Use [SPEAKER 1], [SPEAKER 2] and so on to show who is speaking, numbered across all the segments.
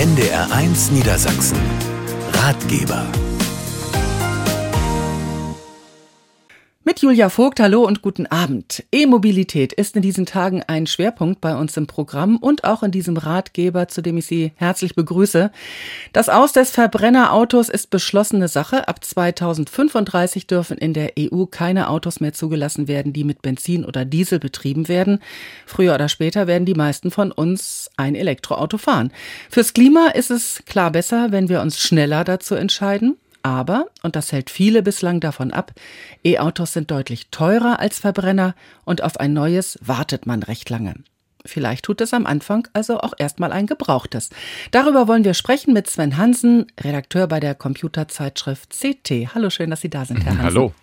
[SPEAKER 1] NDR1 Niedersachsen. Ratgeber.
[SPEAKER 2] Mit Julia Vogt, hallo und guten Abend. E-Mobilität ist in diesen Tagen ein Schwerpunkt bei uns im Programm und auch in diesem Ratgeber, zu dem ich Sie herzlich begrüße. Das Aus des Verbrennerautos ist beschlossene Sache. Ab 2035 dürfen in der EU keine Autos mehr zugelassen werden, die mit Benzin oder Diesel betrieben werden. Früher oder später werden die meisten von uns ein Elektroauto fahren. Fürs Klima ist es klar besser, wenn wir uns schneller dazu entscheiden. Aber, und das hält viele bislang davon ab, E-Autos sind deutlich teurer als Verbrenner und auf ein neues wartet man recht lange. Vielleicht tut es am Anfang also auch erstmal ein gebrauchtes. Darüber wollen wir sprechen mit Sven Hansen, Redakteur bei der Computerzeitschrift CT. Hallo, schön, dass Sie da sind, Herr Hansen.
[SPEAKER 3] Hallo.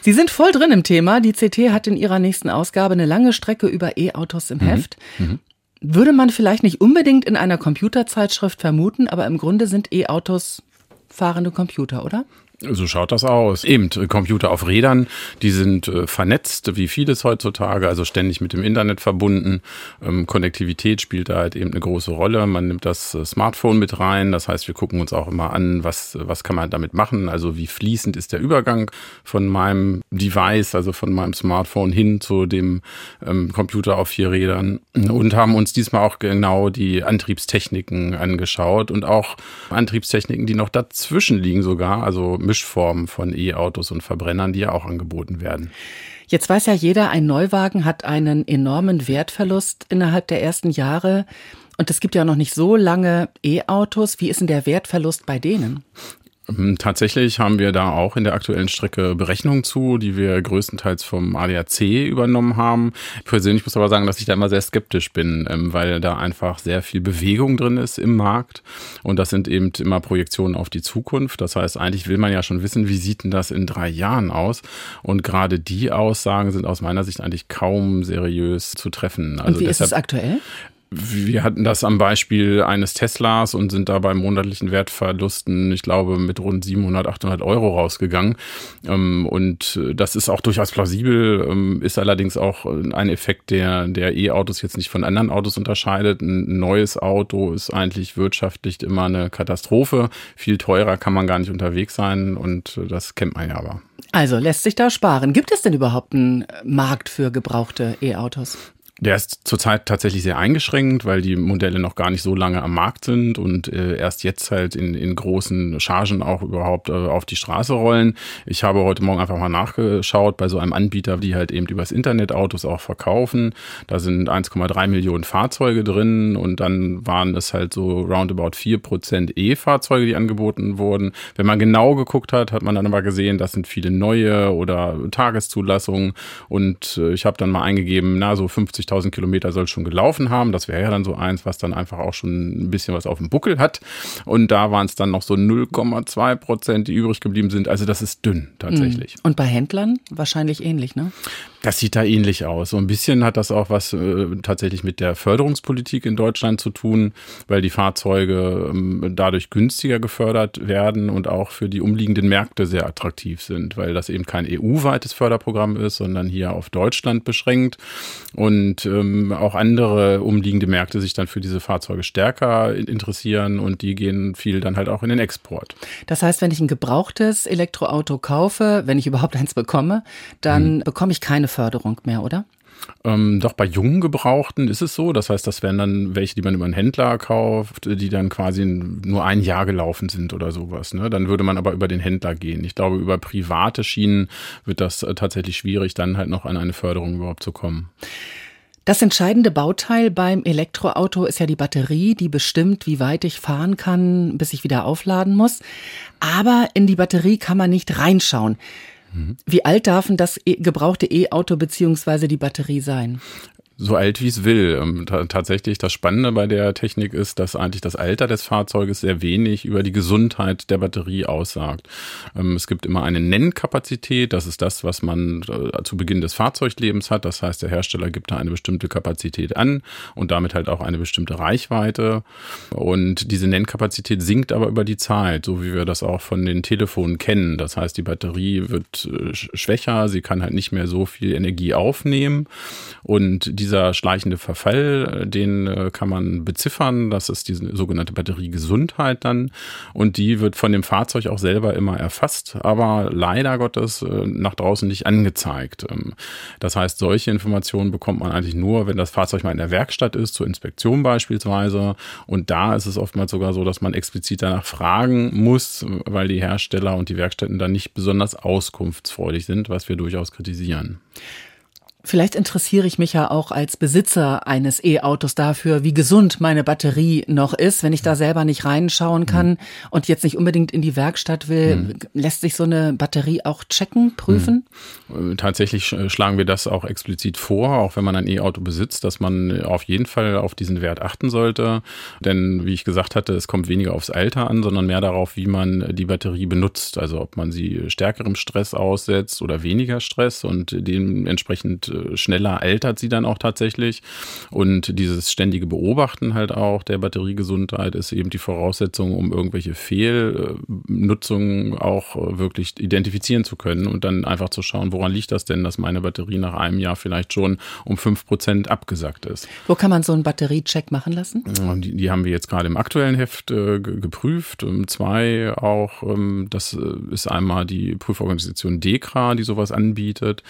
[SPEAKER 2] Sie sind voll drin im Thema. Die CT hat in ihrer nächsten Ausgabe eine lange Strecke über E-Autos im mhm. Heft. Mhm. Würde man vielleicht nicht unbedingt in einer Computerzeitschrift vermuten, aber im Grunde sind E-Autos fahrende Computer, oder?
[SPEAKER 3] So schaut das aus. Eben, äh, Computer auf Rädern, die sind äh, vernetzt, wie vieles heutzutage, also ständig mit dem Internet verbunden. Ähm, Konnektivität spielt da halt eben eine große Rolle. Man nimmt das äh, Smartphone mit rein. Das heißt, wir gucken uns auch immer an, was, was kann man damit machen. Also wie fließend ist der Übergang von meinem Device, also von meinem Smartphone hin zu dem ähm, Computer auf vier Rädern. Und haben uns diesmal auch genau die Antriebstechniken angeschaut und auch Antriebstechniken, die noch dazwischen liegen sogar, also Mischformen von E-Autos und Verbrennern, die ja auch angeboten werden.
[SPEAKER 2] Jetzt weiß ja jeder, ein Neuwagen hat einen enormen Wertverlust innerhalb der ersten Jahre. Und es gibt ja noch nicht so lange E-Autos. Wie ist denn der Wertverlust bei denen?
[SPEAKER 3] Ähm, tatsächlich haben wir da auch in der aktuellen Strecke Berechnungen zu, die wir größtenteils vom ADAC übernommen haben. Persönlich muss aber sagen, dass ich da immer sehr skeptisch bin, ähm, weil da einfach sehr viel Bewegung drin ist im Markt. Und das sind eben immer Projektionen auf die Zukunft. Das heißt, eigentlich will man ja schon wissen, wie sieht denn das in drei Jahren aus? Und gerade die Aussagen sind aus meiner Sicht eigentlich kaum seriös zu treffen.
[SPEAKER 2] Also Und wie deshalb, ist es aktuell?
[SPEAKER 3] Wir hatten das am Beispiel eines Teslas und sind da bei monatlichen Wertverlusten, ich glaube, mit rund 700, 800 Euro rausgegangen. Ähm, und das ist auch durchaus plausibel, ähm, ist allerdings auch ein Effekt, der, der E-Autos jetzt nicht von anderen Autos unterscheidet. Ein neues Auto ist eigentlich wirtschaftlich immer eine Katastrophe. Viel teurer kann man gar nicht unterwegs sein und das kennt man ja aber.
[SPEAKER 2] Also lässt sich da sparen. Gibt es denn überhaupt einen Markt für gebrauchte E-Autos?
[SPEAKER 3] Der ist zurzeit tatsächlich sehr eingeschränkt, weil die Modelle noch gar nicht so lange am Markt sind und äh, erst jetzt halt in, in großen Chargen auch überhaupt äh, auf die Straße rollen. Ich habe heute Morgen einfach mal nachgeschaut bei so einem Anbieter, die halt eben übers Internet Autos auch verkaufen. Da sind 1,3 Millionen Fahrzeuge drin und dann waren es halt so roundabout 4 Prozent E-Fahrzeuge, die angeboten wurden. Wenn man genau geguckt hat, hat man dann aber gesehen, das sind viele neue oder Tageszulassungen und äh, ich habe dann mal eingegeben, na so 50 50.000 Kilometer soll schon gelaufen haben. Das wäre ja dann so eins, was dann einfach auch schon ein bisschen was auf dem Buckel hat. Und da waren es dann noch so 0,2 Prozent, die übrig geblieben sind. Also das ist dünn tatsächlich.
[SPEAKER 2] Und bei Händlern wahrscheinlich ähnlich, ne?
[SPEAKER 3] Das sieht da ähnlich aus. So ein bisschen hat das auch was äh, tatsächlich mit der Förderungspolitik in Deutschland zu tun, weil die Fahrzeuge ähm, dadurch günstiger gefördert werden und auch für die umliegenden Märkte sehr attraktiv sind, weil das eben kein EU-weites Förderprogramm ist, sondern hier auf Deutschland beschränkt und ähm, auch andere umliegende Märkte sich dann für diese Fahrzeuge stärker interessieren und die gehen viel dann halt auch in den Export.
[SPEAKER 2] Das heißt, wenn ich ein gebrauchtes Elektroauto kaufe, wenn ich überhaupt eins bekomme, dann hm. bekomme ich keine Förderung mehr, oder?
[SPEAKER 3] Ähm, doch bei jungen Gebrauchten ist es so. Das heißt, das wären dann welche, die man über einen Händler kauft, die dann quasi nur ein Jahr gelaufen sind oder sowas. Ne? Dann würde man aber über den Händler gehen. Ich glaube, über private Schienen wird das äh, tatsächlich schwierig, dann halt noch an eine Förderung überhaupt zu kommen.
[SPEAKER 2] Das entscheidende Bauteil beim Elektroauto ist ja die Batterie, die bestimmt, wie weit ich fahren kann, bis ich wieder aufladen muss. Aber in die Batterie kann man nicht reinschauen. Wie alt darf denn das e gebrauchte E-Auto beziehungsweise die Batterie sein?
[SPEAKER 3] So alt wie es will. Ähm, tatsächlich das Spannende bei der Technik ist, dass eigentlich das Alter des Fahrzeuges sehr wenig über die Gesundheit der Batterie aussagt. Ähm, es gibt immer eine Nennkapazität, das ist das, was man äh, zu Beginn des Fahrzeuglebens hat. Das heißt, der Hersteller gibt da eine bestimmte Kapazität an und damit halt auch eine bestimmte Reichweite. Und diese Nennkapazität sinkt aber über die Zeit, so wie wir das auch von den Telefonen kennen. Das heißt, die Batterie wird äh, schwächer, sie kann halt nicht mehr so viel Energie aufnehmen und diese dieser schleichende Verfall, den kann man beziffern. Das ist die sogenannte Batteriegesundheit dann. Und die wird von dem Fahrzeug auch selber immer erfasst, aber leider Gottes nach draußen nicht angezeigt. Ähm, das heißt, solche Informationen bekommt man eigentlich nur, wenn das Fahrzeug mal in der Werkstatt ist, zur Inspektion beispielsweise. Und da ist es oftmals sogar so, dass man explizit danach fragen muss, weil die Hersteller und die Werkstätten dann nicht besonders auskunftsfreudig sind, was wir durchaus kritisieren.
[SPEAKER 2] Vielleicht interessiere ich mich ja auch als Besitzer eines E-Autos dafür, wie gesund meine Batterie noch ist. Wenn ich da selber nicht reinschauen kann mhm. und jetzt nicht unbedingt in die Werkstatt will, mhm. lässt sich so eine Batterie auch checken, prüfen?
[SPEAKER 3] Mhm. Tatsächlich schlagen wir das auch explizit vor, auch wenn man ein E-Auto besitzt, dass man auf jeden Fall auf diesen Wert achten sollte. Denn wie ich gesagt hatte, es kommt weniger aufs Alter an, sondern mehr darauf, wie man die Batterie benutzt. Also ob man sie stärkerem Stress aussetzt oder weniger Stress und dementsprechend äh, schneller altert sie dann auch tatsächlich. Und dieses ständige Beobachten halt auch der Batteriegesundheit ist eben die Voraussetzung, um irgendwelche Fehlnutzungen auch wirklich identifizieren zu können und dann einfach zu schauen, woran liegt das denn, dass meine Batterie nach einem Jahr vielleicht schon um fünf Prozent abgesackt ist.
[SPEAKER 2] Wo kann man so einen Batteriecheck machen lassen?
[SPEAKER 3] Die, die haben wir jetzt gerade im aktuellen Heft äh, geprüft. Ähm, zwei auch, ähm, das äh, ist einmal die Prüforganisation DEKRA, die sowas anbietet.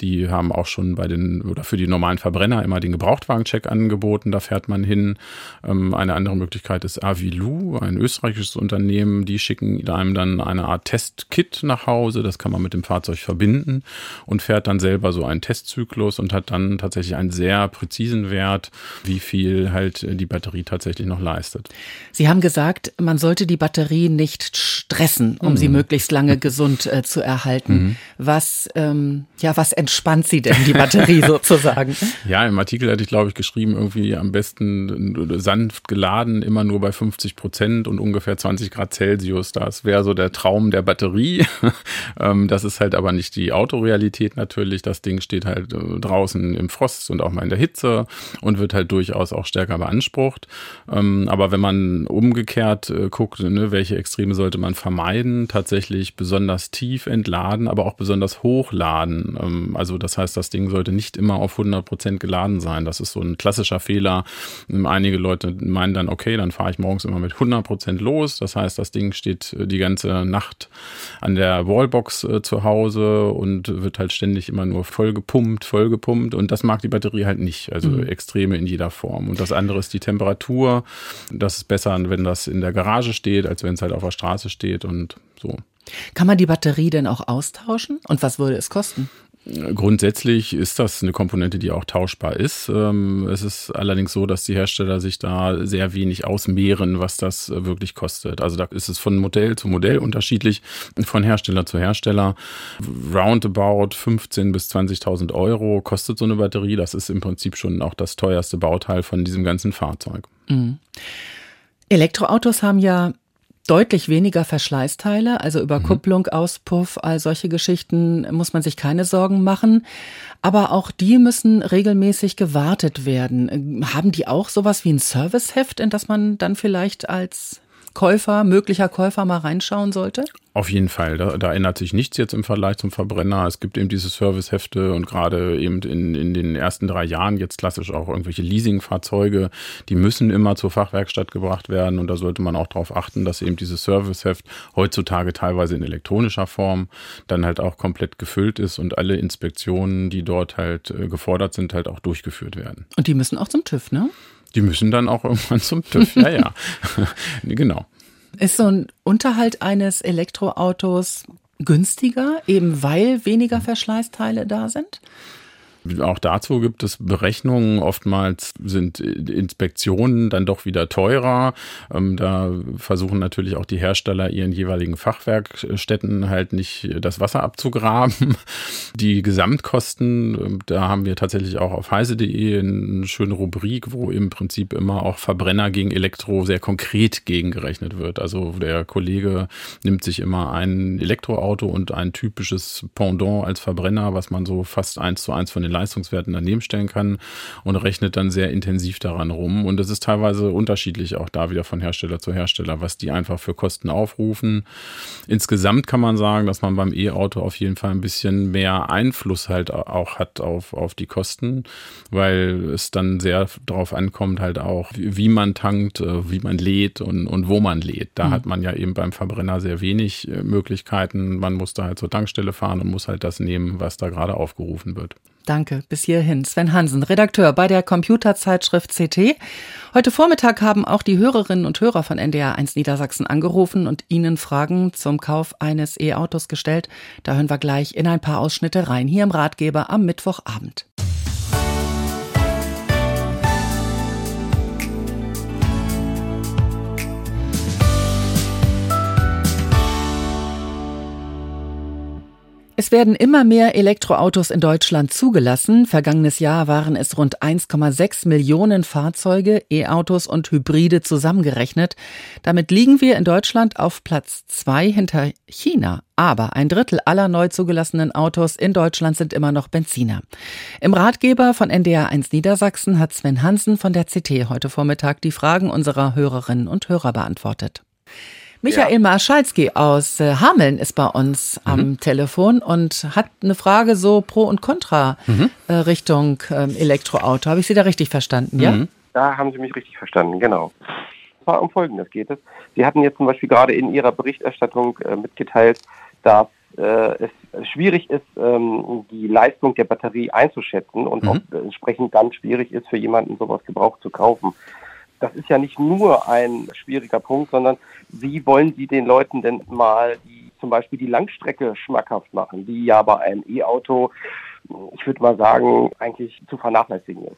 [SPEAKER 3] Die haben auch schon bei den oder für die normalen Verbrenner immer den Gebrauchtwagencheck angeboten. Da fährt man hin. Ähm, eine andere Möglichkeit ist Avilu, ein österreichisches Unternehmen. Die schicken einem dann eine Art Testkit nach Hause. Das kann man mit dem Fahrzeug verbinden und fährt dann selber so einen Testzyklus und hat dann tatsächlich einen sehr präzisen Wert, wie viel halt die Batterie tatsächlich noch leistet.
[SPEAKER 2] Sie haben gesagt, man sollte die Batterie nicht stressen, um mhm. sie möglichst lange gesund äh, zu erhalten. Mhm. Was, ähm, ja, was entspannt Sie denn, die Batterie sozusagen?
[SPEAKER 3] Ja, im Artikel hatte ich, glaube ich, geschrieben, irgendwie am besten sanft geladen, immer nur bei 50 Prozent und ungefähr 20 Grad Celsius. Das wäre so der Traum der Batterie. Ähm, das ist halt aber nicht die Autorealität natürlich. Das Ding steht halt äh, draußen im Frost und auch mal in der Hitze und wird halt durchaus auch stärker beansprucht. Ähm, aber wenn man umgekehrt äh, guckt, ne, welche Extreme sollte man vermeiden, tatsächlich besonders tief entladen, aber auch besonders hochladen. Ähm, also das heißt, das Ding sollte nicht immer auf 100 Prozent geladen sein. Das ist so ein klassischer Fehler. Einige Leute meinen dann, okay, dann fahre ich morgens immer mit 100 Prozent los. Das heißt, das Ding steht äh, die ganze Nacht an der Wallbox äh, zu Hause und wird halt ständig immer nur voll gepumpt, voll gepumpt. Und das mag die Batterie halt nicht. Also mhm. Extreme in jeder Form. Und das andere ist die Temperatur. Das ist besser, wenn das in der Garage steht, als wenn es halt auf der Straße steht und so.
[SPEAKER 2] Kann man die Batterie denn auch austauschen? Und was würde es kosten?
[SPEAKER 3] Grundsätzlich ist das eine Komponente, die auch tauschbar ist. Ähm, es ist allerdings so, dass die Hersteller sich da sehr wenig ausmehren, was das wirklich kostet. Also da ist es von Modell zu Modell unterschiedlich, von Hersteller zu Hersteller. Roundabout 15.000 bis 20.000 Euro kostet so eine Batterie. Das ist im Prinzip schon auch das teuerste Bauteil von diesem ganzen Fahrzeug. Mhm.
[SPEAKER 2] Elektroautos haben ja deutlich weniger Verschleißteile, also über mhm. Kupplung, Auspuff, all solche Geschichten muss man sich keine Sorgen machen. Aber auch die müssen regelmäßig gewartet werden. Haben die auch sowas wie ein Serviceheft, in das man dann vielleicht als Käufer, möglicher Käufer mal reinschauen sollte?
[SPEAKER 3] Auf jeden Fall. Da, da, ändert sich nichts jetzt im Vergleich zum Verbrenner. Es gibt eben diese Servicehefte und gerade eben in, in den ersten drei Jahren jetzt klassisch auch irgendwelche Leasingfahrzeuge, die müssen immer zur Fachwerkstatt gebracht werden und da sollte man auch darauf achten, dass eben dieses Serviceheft heutzutage teilweise in elektronischer Form dann halt auch komplett gefüllt ist und alle Inspektionen, die dort halt äh, gefordert sind, halt auch durchgeführt werden.
[SPEAKER 2] Und die müssen auch zum TÜV, ne?
[SPEAKER 3] Die müssen dann auch irgendwann zum TÜV, ja, ja. genau.
[SPEAKER 2] Ist so ein Unterhalt eines Elektroautos günstiger, eben weil weniger Verschleißteile da sind?
[SPEAKER 3] Auch dazu gibt es Berechnungen. Oftmals sind Inspektionen dann doch wieder teurer. Ähm, da versuchen natürlich auch die Hersteller ihren jeweiligen Fachwerkstätten halt nicht das Wasser abzugraben. Die Gesamtkosten, ähm, da haben wir tatsächlich auch auf heise.de eine schöne Rubrik, wo im Prinzip immer auch Verbrenner gegen Elektro sehr konkret gegengerechnet wird. Also der Kollege nimmt sich immer ein Elektroauto und ein typisches Pendant als Verbrenner, was man so fast eins zu eins von den Leistungswerten daneben stellen kann und rechnet dann sehr intensiv daran rum. Und es ist teilweise unterschiedlich auch da wieder von Hersteller zu Hersteller, was die einfach für Kosten aufrufen. Insgesamt kann man sagen, dass man beim E-Auto auf jeden Fall ein bisschen mehr Einfluss halt auch hat auf, auf die Kosten, weil es dann sehr darauf ankommt, halt auch, wie man tankt, äh, wie man lädt und, und wo man lädt. Da mhm. hat man ja eben beim Verbrenner sehr wenig äh, Möglichkeiten. Man muss da halt zur Tankstelle fahren und muss halt das nehmen, was da gerade aufgerufen wird.
[SPEAKER 2] Danke. Bis hierhin. Sven Hansen, Redakteur bei der Computerzeitschrift CT. Heute Vormittag haben auch die Hörerinnen und Hörer von NDR 1 Niedersachsen angerufen und Ihnen Fragen zum Kauf eines E-Autos gestellt. Da hören wir gleich in ein paar Ausschnitte rein. Hier im Ratgeber am Mittwochabend. Es werden immer mehr Elektroautos in Deutschland zugelassen. Vergangenes Jahr waren es rund 1,6 Millionen Fahrzeuge, E-Autos und Hybride zusammengerechnet. Damit liegen wir in Deutschland auf Platz zwei hinter China. Aber ein Drittel aller neu zugelassenen Autos in Deutschland sind immer noch Benziner. Im Ratgeber von NDR 1 Niedersachsen hat Sven Hansen von der CT heute Vormittag die Fragen unserer Hörerinnen und Hörer beantwortet. Michael ja. Marschalski aus äh, Hameln ist bei uns mhm. am Telefon und hat eine Frage so pro und contra mhm. äh, Richtung äh, Elektroauto. Habe ich Sie da richtig verstanden, ja? Mhm.
[SPEAKER 4] Da haben Sie mich richtig verstanden, genau. Zwar um Folgendes geht es. Sie hatten jetzt zum Beispiel gerade in Ihrer Berichterstattung äh, mitgeteilt, dass äh, es schwierig ist, ähm, die Leistung der Batterie einzuschätzen und mhm. auch entsprechend dann schwierig ist, für jemanden sowas gebraucht zu kaufen das ist ja nicht nur ein schwieriger Punkt, sondern wie wollen Sie den Leuten denn mal die, zum Beispiel die Langstrecke schmackhaft machen, die ja bei einem E-Auto, ich würde mal sagen, eigentlich zu vernachlässigen ist.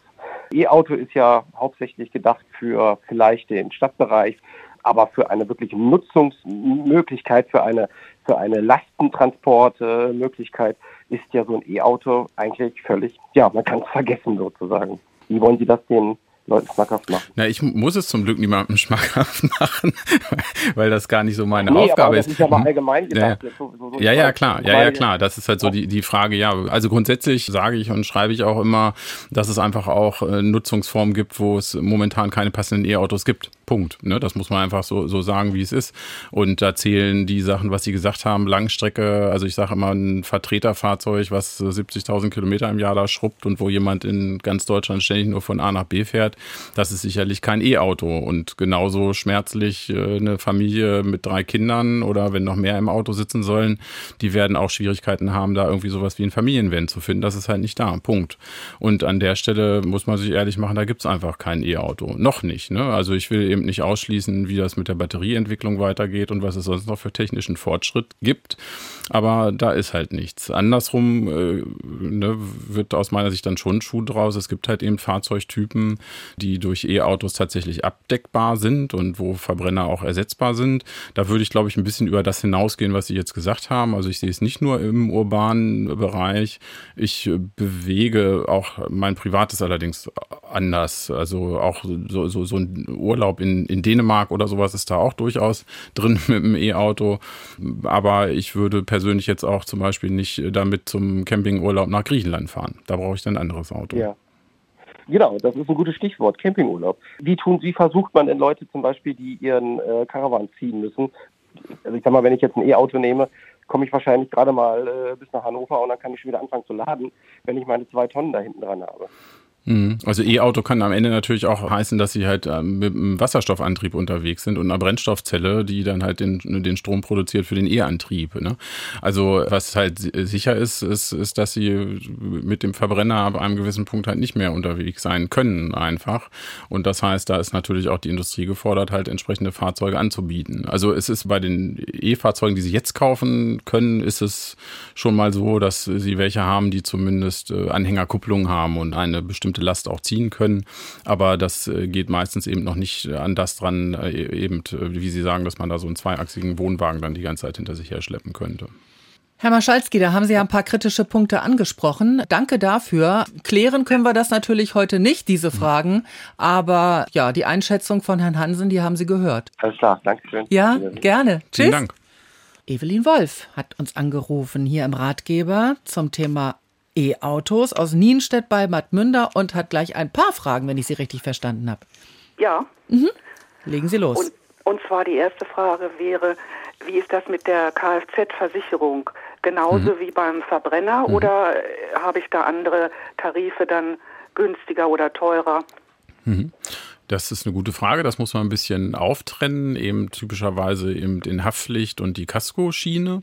[SPEAKER 4] E-Auto ist ja hauptsächlich gedacht für vielleicht den Stadtbereich, aber für eine wirkliche Nutzungsmöglichkeit, für eine, für eine Lastentransportmöglichkeit ist ja so ein E-Auto eigentlich völlig, ja, man kann es vergessen sozusagen. Wie wollen Sie das den Leuten schmackhaft machen.
[SPEAKER 3] Na, ich muss es zum Glück niemandem schmackhaft machen, weil das gar nicht so meine nee, Aufgabe aber das ist.
[SPEAKER 4] ist ja mal allgemein gedacht.
[SPEAKER 3] Ja, so, so ja, ja, klar, ja, ja, klar. Das ist halt so die, die Frage, ja. Also grundsätzlich sage ich und schreibe ich auch immer, dass es einfach auch äh, Nutzungsformen gibt, wo es momentan keine passenden E-Autos gibt. Punkt. Ne? Das muss man einfach so, so sagen, wie es ist. Und da zählen die Sachen, was Sie gesagt haben, Langstrecke, also ich sage immer ein Vertreterfahrzeug, was 70.000 Kilometer im Jahr da schrubbt und wo jemand in ganz Deutschland ständig nur von A nach B fährt, das ist sicherlich kein E-Auto. Und genauso schmerzlich äh, eine Familie mit drei Kindern oder wenn noch mehr im Auto sitzen sollen, die werden auch Schwierigkeiten haben, da irgendwie sowas wie ein Familienvan zu finden. Das ist halt nicht da. Punkt. Und an der Stelle muss man sich ehrlich machen, da gibt's einfach kein E-Auto. Noch nicht. Ne? Also ich will eben eben nicht ausschließen, wie das mit der Batterieentwicklung weitergeht und was es sonst noch für technischen Fortschritt gibt. Aber da ist halt nichts. Andersrum äh, ne, wird aus meiner Sicht dann schon Schuh draus. Es gibt halt eben Fahrzeugtypen, die durch E-Autos tatsächlich abdeckbar sind und wo Verbrenner auch ersetzbar sind. Da würde ich, glaube ich, ein bisschen über das hinausgehen, was Sie jetzt gesagt haben. Also ich sehe es nicht nur im urbanen Bereich. Ich bewege auch mein privates allerdings anders. Also auch so, so, so ein Urlaub in in, in Dänemark oder sowas ist da auch durchaus drin mit dem E-Auto. Aber ich würde persönlich jetzt auch zum Beispiel nicht damit zum Campingurlaub nach Griechenland fahren. Da brauche ich dann ein anderes Auto.
[SPEAKER 4] Ja. Genau, das ist ein gutes Stichwort, Campingurlaub. Wie tun Sie, versucht man denn Leute zum Beispiel, die ihren äh, Caravan ziehen müssen? Also ich sag mal, wenn ich jetzt ein E-Auto nehme, komme ich wahrscheinlich gerade mal äh, bis nach Hannover und dann kann ich schon wieder anfangen zu laden, wenn ich meine zwei Tonnen da hinten dran habe.
[SPEAKER 3] Mhm. Also E-Auto kann am Ende natürlich auch heißen, dass sie halt ähm, mit einem Wasserstoffantrieb unterwegs sind und einer Brennstoffzelle, die dann halt den, den Strom produziert für den E-Antrieb. Ne? Also was halt sicher ist, ist, ist, dass sie mit dem Verbrenner ab einem gewissen Punkt halt nicht mehr unterwegs sein können einfach. Und das heißt, da ist natürlich auch die Industrie gefordert, halt entsprechende Fahrzeuge anzubieten. Also es ist bei den E-Fahrzeugen, die sie jetzt kaufen können, ist es schon mal so, dass sie welche haben, die zumindest äh, Anhängerkupplung haben und eine bestimmte bestimmte Last auch ziehen können. Aber das äh, geht meistens eben noch nicht an das dran, äh, eben, äh, wie Sie sagen, dass man da so einen zweiachsigen Wohnwagen dann die ganze Zeit hinter sich her schleppen könnte.
[SPEAKER 2] Herr Maschalski, da haben Sie ja ein paar kritische Punkte angesprochen. Danke dafür. Klären können wir das natürlich heute nicht, diese Fragen. Aber ja, die Einschätzung von Herrn Hansen, die haben Sie gehört.
[SPEAKER 4] Alles klar, danke schön.
[SPEAKER 2] Ja, gerne.
[SPEAKER 3] Tschüss. Vielen Dank.
[SPEAKER 2] Evelyn Wolf hat uns angerufen hier im Ratgeber zum Thema E-Autos aus Nienstedt bei Bad Münder und hat gleich ein paar Fragen, wenn ich Sie richtig verstanden habe.
[SPEAKER 5] Ja.
[SPEAKER 2] Mhm. Legen Sie los.
[SPEAKER 5] Und, und zwar die erste Frage wäre, wie ist das mit der Kfz-Versicherung? Genauso mhm. wie beim Verbrenner mhm. oder äh, habe ich da andere Tarife dann günstiger oder teurer?
[SPEAKER 3] Mhm. Das ist eine gute Frage. Das muss man ein bisschen auftrennen, eben typischerweise eben in Haftpflicht und die Casco-Schiene.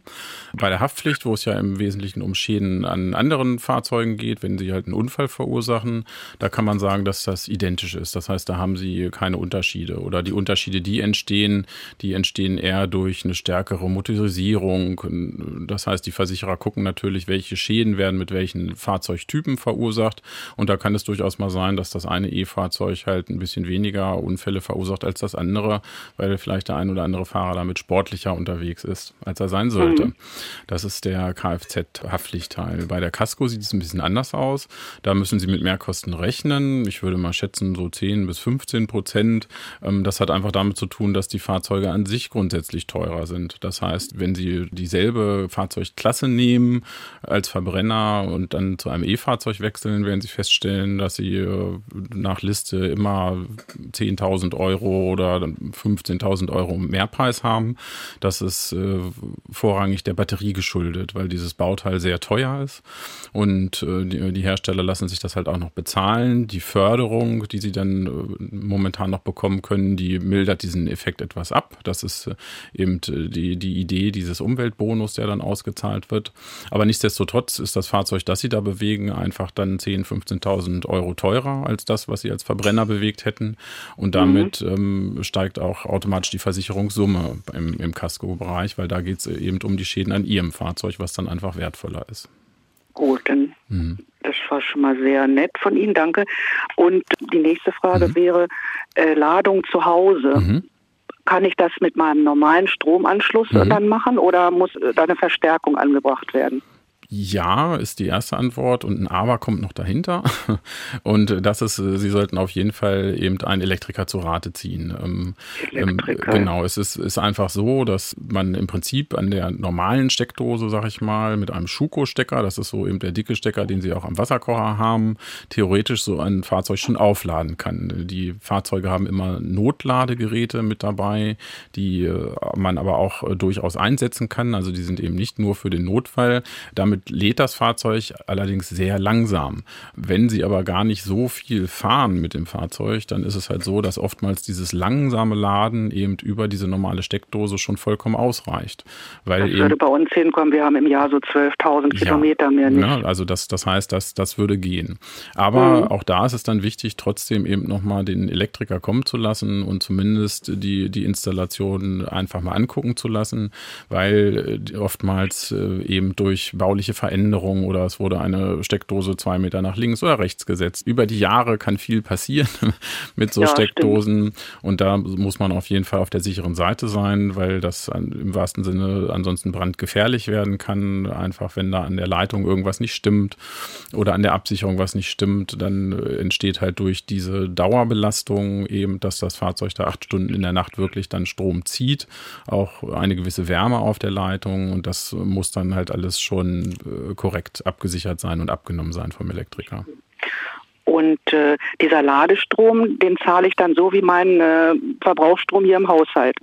[SPEAKER 3] Bei der Haftpflicht, wo es ja im Wesentlichen um Schäden an anderen Fahrzeugen geht, wenn sie halt einen Unfall verursachen, da kann man sagen, dass das identisch ist. Das heißt, da haben sie keine Unterschiede oder die Unterschiede, die entstehen, die entstehen eher durch eine stärkere Motorisierung. Das heißt, die Versicherer gucken natürlich, welche Schäden werden mit welchen Fahrzeugtypen verursacht. Und da kann es durchaus mal sein, dass das eine E-Fahrzeug halt ein bisschen weniger weniger Unfälle verursacht als das andere, weil vielleicht der ein oder andere Fahrer damit sportlicher unterwegs ist, als er sein sollte. Mhm. Das ist der Kfz-Haftpflichtteil. Bei der Casco sieht es ein bisschen anders aus. Da müssen Sie mit Mehrkosten rechnen. Ich würde mal schätzen, so 10 bis 15 Prozent. Ähm, das hat einfach damit zu tun, dass die Fahrzeuge an sich grundsätzlich teurer sind. Das heißt, wenn Sie dieselbe Fahrzeugklasse nehmen als Verbrenner und dann zu einem E-Fahrzeug wechseln, werden Sie feststellen, dass Sie äh, nach Liste immer 10.000 Euro oder 15.000 Euro Mehrpreis haben. Das ist äh, vorrangig der Batterie geschuldet, weil dieses Bauteil sehr teuer ist. Und äh, die, die, Hersteller lassen sich das halt auch noch bezahlen. Die Förderung, die sie dann äh, momentan noch bekommen können, die mildert diesen Effekt etwas ab. Das ist äh, eben äh, die, die Idee dieses Umweltbonus, der dann ausgezahlt wird. Aber nichtsdestotrotz ist das Fahrzeug, das sie da bewegen, einfach dann 10.000, 15.000 Euro teurer als das, was sie als Verbrenner bewegt hätten. Und damit mhm. ähm, steigt auch automatisch die Versicherungssumme im, im Casco-Bereich, weil da geht es eben um die Schäden an Ihrem Fahrzeug, was dann einfach wertvoller ist.
[SPEAKER 5] Gut, dann mhm. das war schon mal sehr nett von Ihnen, danke. Und die nächste Frage mhm. wäre äh, Ladung zu Hause. Mhm. Kann ich das mit meinem normalen Stromanschluss mhm. dann machen oder muss da eine Verstärkung angebracht werden?
[SPEAKER 3] Ja, ist die erste Antwort und ein Aber kommt noch dahinter. Und das ist, Sie sollten auf jeden Fall eben einen Elektriker zu Rate ziehen. Ähm, ähm, Elektriker. Genau, es ist, ist einfach so, dass man im Prinzip an der normalen Steckdose, sag ich mal, mit einem Schuko-Stecker, das ist so eben der dicke Stecker, den Sie auch am Wasserkocher haben, theoretisch so ein Fahrzeug schon aufladen kann. Die Fahrzeuge haben immer Notladegeräte mit dabei, die äh, man aber auch äh, durchaus einsetzen kann. Also die sind eben nicht nur für den Notfall. Damit damit lädt das Fahrzeug allerdings sehr langsam. Wenn Sie aber gar nicht so viel fahren mit dem Fahrzeug, dann ist es halt so, dass oftmals dieses langsame Laden eben über diese normale Steckdose schon vollkommen ausreicht. Weil
[SPEAKER 5] das würde bei uns hinkommen, wir haben im Jahr so 12.000 ja, Kilometer mehr nicht.
[SPEAKER 3] Ja, also das, das heißt, das, das würde gehen. Aber mhm. auch da ist es dann wichtig, trotzdem eben nochmal den Elektriker kommen zu lassen und zumindest die, die Installation einfach mal angucken zu lassen, weil äh, oftmals äh, eben durch bauliche bauliche Veränderung oder es wurde eine Steckdose zwei Meter nach links oder rechts gesetzt. Über die Jahre kann viel passieren mit so ja, Steckdosen stimmt. und da muss man auf jeden Fall auf der sicheren Seite sein, weil das im wahrsten Sinne ansonsten brandgefährlich werden kann. Einfach wenn da an der Leitung irgendwas nicht stimmt oder an der Absicherung was nicht stimmt, dann entsteht halt durch diese Dauerbelastung eben, dass das Fahrzeug da acht Stunden in der Nacht wirklich dann Strom zieht, auch eine gewisse Wärme auf der Leitung und das muss dann halt alles schon äh, korrekt abgesichert sein und abgenommen sein vom Elektriker.
[SPEAKER 5] Und äh, dieser Ladestrom, den zahle ich dann so wie meinen äh, Verbrauchsstrom hier im Haushalt.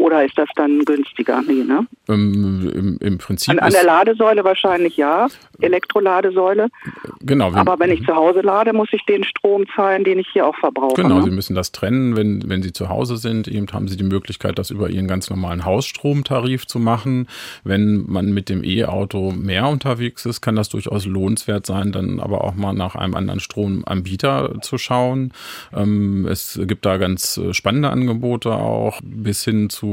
[SPEAKER 5] Oder ist das dann günstiger? Nee, ne?
[SPEAKER 3] Ähm, im, Im Prinzip.
[SPEAKER 5] An, an der Ladesäule wahrscheinlich ja, Elektroladesäule.
[SPEAKER 3] Genau.
[SPEAKER 5] Aber wenn ich zu Hause lade, muss ich den Strom zahlen, den ich hier auch verbrauche.
[SPEAKER 3] Genau,
[SPEAKER 5] ne?
[SPEAKER 3] Sie müssen das trennen. Wenn, wenn Sie zu Hause sind, eben haben Sie die Möglichkeit, das über Ihren ganz normalen Hausstromtarif zu machen. Wenn man mit dem E-Auto mehr unterwegs ist, kann das durchaus lohnenswert sein, dann aber auch mal nach einem anderen Stromanbieter zu schauen. Ähm, es gibt da ganz spannende Angebote auch bis hin zu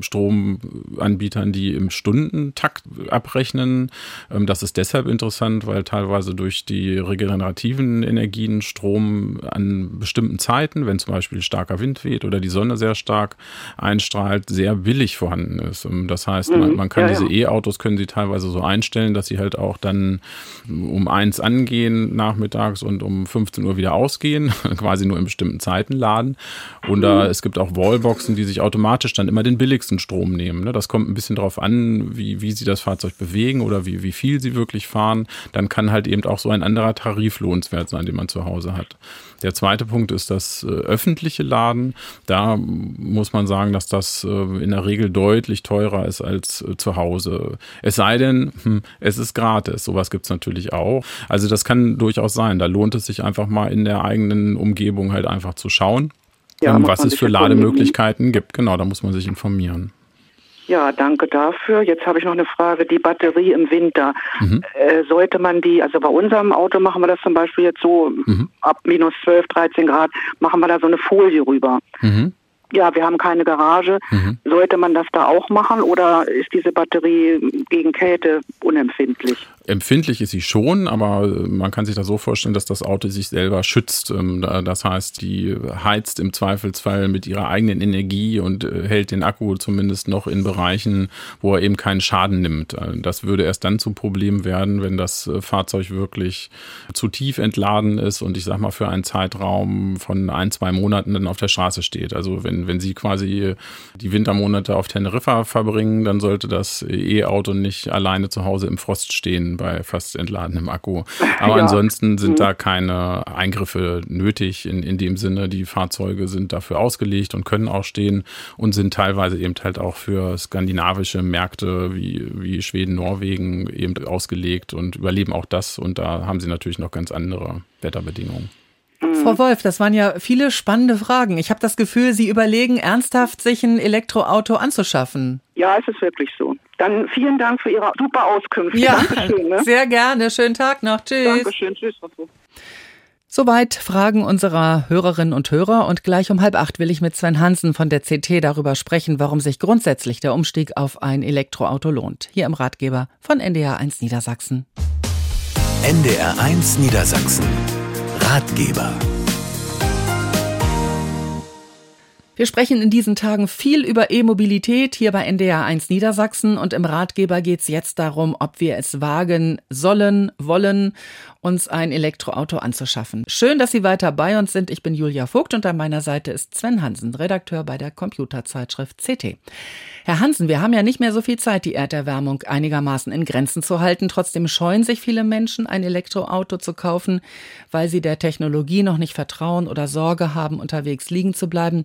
[SPEAKER 3] Stromanbietern, die im Stundentakt abrechnen. Ähm, das ist deshalb interessant, weil teilweise durch die regenerativen Energien Strom an bestimmten Zeiten, wenn zum Beispiel starker Wind weht oder die Sonne sehr stark einstrahlt, sehr billig vorhanden ist. Ähm, das heißt, mhm. man, man, kann ja, diese ja. E-Autos können sie teilweise so einstellen, dass sie halt auch dann um eins angehen nachmittags und um 15 Uhr wieder ausgehen, quasi nur in bestimmten Zeiten laden. Oder mhm. es gibt auch Wallboxen, die sich automatisch dann immer den billigsten Strom nehmen. Ne? Das kommt ein bisschen darauf an, wie, wie sie das Fahrzeug bewegen oder wie, wie viel sie wirklich fahren. Dann kann halt eben auch so ein anderer Tarif lohnenswert sein, den man zu Hause hat. Der zweite Punkt ist das äh, öffentliche Laden. Da muss man sagen, dass das äh, in der Regel deutlich teurer ist als äh, zu Hause. Es sei denn, hm, es ist gratis. Sowas gibt's natürlich auch. Also das kann durchaus sein. Da lohnt es sich einfach mal in der eigenen Umgebung halt einfach zu schauen, ja, ähm, was es für Lademöglichkeiten gibt. Genau, da muss man sich informieren.
[SPEAKER 5] Ja, danke dafür. Jetzt habe ich noch eine Frage. Die Batterie im Winter, mhm. äh, sollte man die, also bei unserem Auto machen wir das zum Beispiel jetzt so, mhm. ab minus 12, 13 Grad, machen wir da so eine Folie rüber. Mhm ja, wir haben keine Garage. Mhm. Sollte man das da auch machen oder ist diese Batterie gegen Kälte unempfindlich?
[SPEAKER 3] Empfindlich ist sie schon, aber man kann sich das so vorstellen, dass das Auto sich selber schützt. Ähm, das heißt, die heizt im Zweifelsfall mit ihrer eigenen Energie und äh, hält den Akku zumindest noch in Bereichen, wo er eben keinen Schaden nimmt. Äh, das würde erst dann zu Problem werden, wenn das äh, Fahrzeug wirklich zu tief entladen ist und ich sag mal für einen Zeitraum von ein, zwei Monaten dann auf der Straße steht. Also wenn, wenn Sie quasi die Wintermonate auf Teneriffa verbringen, dann sollte das E-Auto nicht alleine zu Hause im Frost stehen bei fast entladenem Akku. Aber ja. ansonsten sind mhm. da keine Eingriffe nötig in, in dem Sinne. Die Fahrzeuge sind dafür ausgelegt und können auch stehen und sind teilweise eben halt auch für skandinavische Märkte wie, wie Schweden, Norwegen eben ausgelegt und überleben auch das. Und da haben sie natürlich noch ganz andere Wetterbedingungen.
[SPEAKER 2] Frau Wolf, das waren ja viele spannende Fragen. Ich habe das Gefühl, Sie überlegen ernsthaft, sich ein Elektroauto anzuschaffen.
[SPEAKER 5] Ja, es ist wirklich so. Dann vielen Dank für Ihre super Auskünfte.
[SPEAKER 2] Ja, Dankeschön, ne? sehr gerne. Schönen Tag noch. Tschüss.
[SPEAKER 5] Dankeschön. Tschüss.
[SPEAKER 2] Soweit Fragen unserer Hörerinnen und Hörer und gleich um halb acht will ich mit Sven Hansen von der CT darüber sprechen, warum sich grundsätzlich der Umstieg auf ein Elektroauto lohnt. Hier im Ratgeber von NDR 1 Niedersachsen.
[SPEAKER 1] NDR 1 Niedersachsen. Ratgeber.
[SPEAKER 2] Wir sprechen in diesen Tagen viel über E-Mobilität hier bei NDR 1 Niedersachsen und im Ratgeber geht es jetzt darum, ob wir es wagen sollen, wollen, uns ein Elektroauto anzuschaffen. Schön, dass Sie weiter bei uns sind. Ich bin Julia Vogt und an meiner Seite ist Sven Hansen, Redakteur bei der Computerzeitschrift CT. Herr Hansen, wir haben ja nicht mehr so viel Zeit, die Erderwärmung einigermaßen in Grenzen zu halten. Trotzdem scheuen sich viele Menschen, ein Elektroauto zu kaufen, weil sie der Technologie noch nicht vertrauen oder Sorge haben, unterwegs liegen zu bleiben.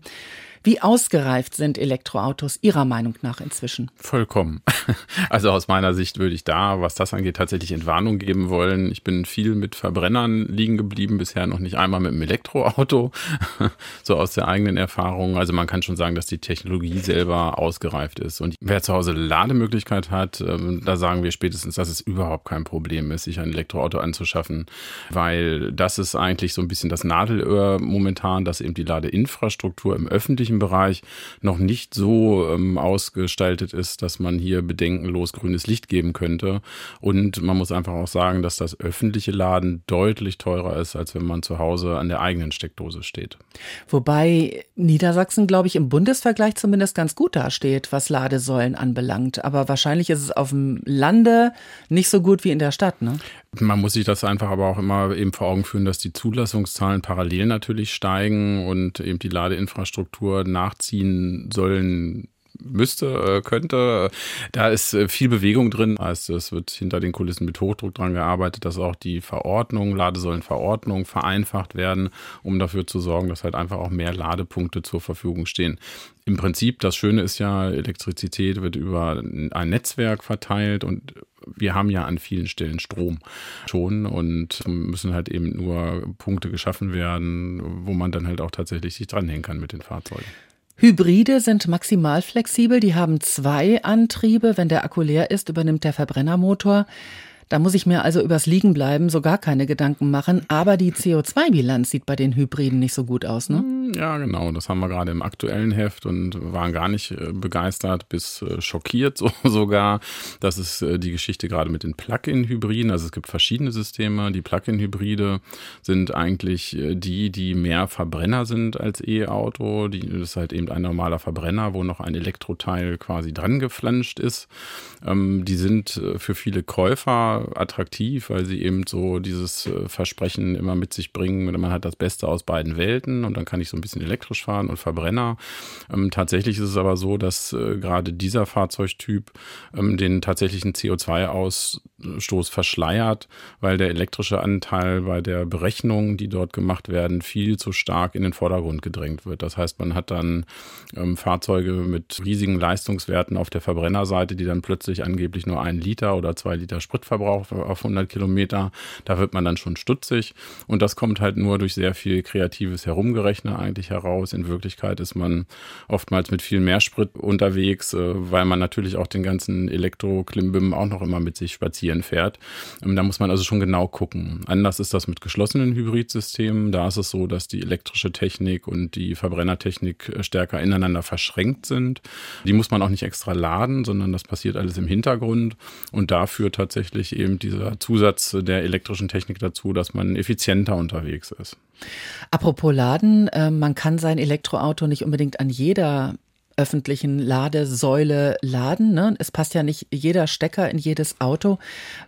[SPEAKER 2] Wie ausgereift sind Elektroautos Ihrer Meinung nach inzwischen?
[SPEAKER 3] Vollkommen. Also aus meiner Sicht würde ich da, was das angeht, tatsächlich Entwarnung geben wollen. Ich bin viel mit Verbrennern liegen geblieben, bisher noch nicht einmal mit einem Elektroauto, so aus der eigenen Erfahrung. Also man kann schon sagen, dass die Technologie selber ausgereift ist. Und wer zu Hause Lademöglichkeit hat, ähm, da sagen wir spätestens, dass es überhaupt kein Problem ist, sich ein Elektroauto anzuschaffen, weil das ist eigentlich so ein bisschen das Nadelöhr momentan, dass eben die Ladeinfrastruktur im öffentlichen öffentlichen Bereich noch nicht so ähm, ausgestaltet ist, dass man hier bedenkenlos grünes Licht geben könnte. Und man muss einfach auch sagen, dass das öffentliche Laden deutlich teurer ist, als wenn man zu Hause an der eigenen Steckdose steht.
[SPEAKER 2] Wobei Niedersachsen, glaube ich, im Bundesvergleich zumindest ganz gut dasteht, was Ladesäulen anbelangt. Aber wahrscheinlich ist es auf dem Lande nicht so gut wie in der Stadt, ne?
[SPEAKER 3] Man muss sich das einfach aber auch immer eben vor Augen führen, dass die Zulassungszahlen parallel natürlich steigen und eben die Ladeinfrastruktur nachziehen sollen müsste, äh, könnte. Da ist äh, viel Bewegung drin. Heißt, es wird hinter den Kulissen mit Hochdruck dran gearbeitet, dass auch die Verordnung, Ladesäulenverordnung vereinfacht werden, um dafür zu sorgen, dass halt einfach auch mehr Ladepunkte zur Verfügung stehen. Im Prinzip, das Schöne ist ja, Elektrizität wird über ein Netzwerk verteilt und wir haben ja an vielen Stellen Strom schon und müssen halt eben nur Punkte geschaffen werden, wo man dann halt auch tatsächlich sich dranhängen kann mit den Fahrzeugen.
[SPEAKER 2] Hybride sind maximal flexibel, die haben zwei Antriebe. Wenn der Akku leer ist, übernimmt der Verbrennermotor. Da muss ich mir also übers Liegenbleiben so gar keine Gedanken machen. Aber die CO2-Bilanz sieht bei den Hybriden nicht so gut aus, ne?
[SPEAKER 3] Ja, genau. Das haben wir gerade im aktuellen Heft und waren gar nicht äh, begeistert bis äh, schockiert so, sogar. Das ist äh, die Geschichte gerade mit den Plug-in-Hybriden. Also es gibt verschiedene Systeme. Die Plug-in-Hybride sind eigentlich die, die mehr Verbrenner sind als E-Auto. Das ist halt eben ein normaler Verbrenner, wo noch ein Elektroteil quasi dran geflanscht ist. Ähm, die sind für viele Käufer attraktiv, weil sie eben so dieses Versprechen immer mit sich bringen, man hat das Beste aus beiden Welten und dann kann ich so ein bisschen elektrisch fahren und Verbrenner. Ähm, tatsächlich ist es aber so, dass äh, gerade dieser Fahrzeugtyp ähm, den tatsächlichen CO2-Ausstoß verschleiert, weil der elektrische Anteil bei der Berechnung, die dort gemacht werden, viel zu stark in den Vordergrund gedrängt wird. Das heißt, man hat dann ähm, Fahrzeuge mit riesigen Leistungswerten auf der Verbrennerseite, die dann plötzlich angeblich nur ein Liter oder zwei Liter Spritverbrauch auf 100 Kilometer. Da wird man dann schon stutzig. Und das kommt halt nur durch sehr viel kreatives Herumgerechnet eigentlich heraus. In Wirklichkeit ist man oftmals mit viel mehr Sprit unterwegs, äh, weil man natürlich auch den ganzen Elektro-Klimbim auch noch immer mit sich spazieren fährt. Ähm, da muss man also schon genau gucken. Anders ist das mit geschlossenen Hybridsystemen. Da ist es so, dass die elektrische Technik und die Verbrennertechnik äh, stärker ineinander verschränkt sind. Die muss man auch nicht extra laden, sondern das passiert alles im Hintergrund. Und da führt tatsächlich eben dieser Zusatz der elektrischen Technik dazu, dass man effizienter unterwegs ist.
[SPEAKER 2] Apropos Laden, äh, man kann sein Elektroauto nicht unbedingt an jeder öffentlichen Ladesäule laden. Ne? Es passt ja nicht jeder Stecker in jedes Auto.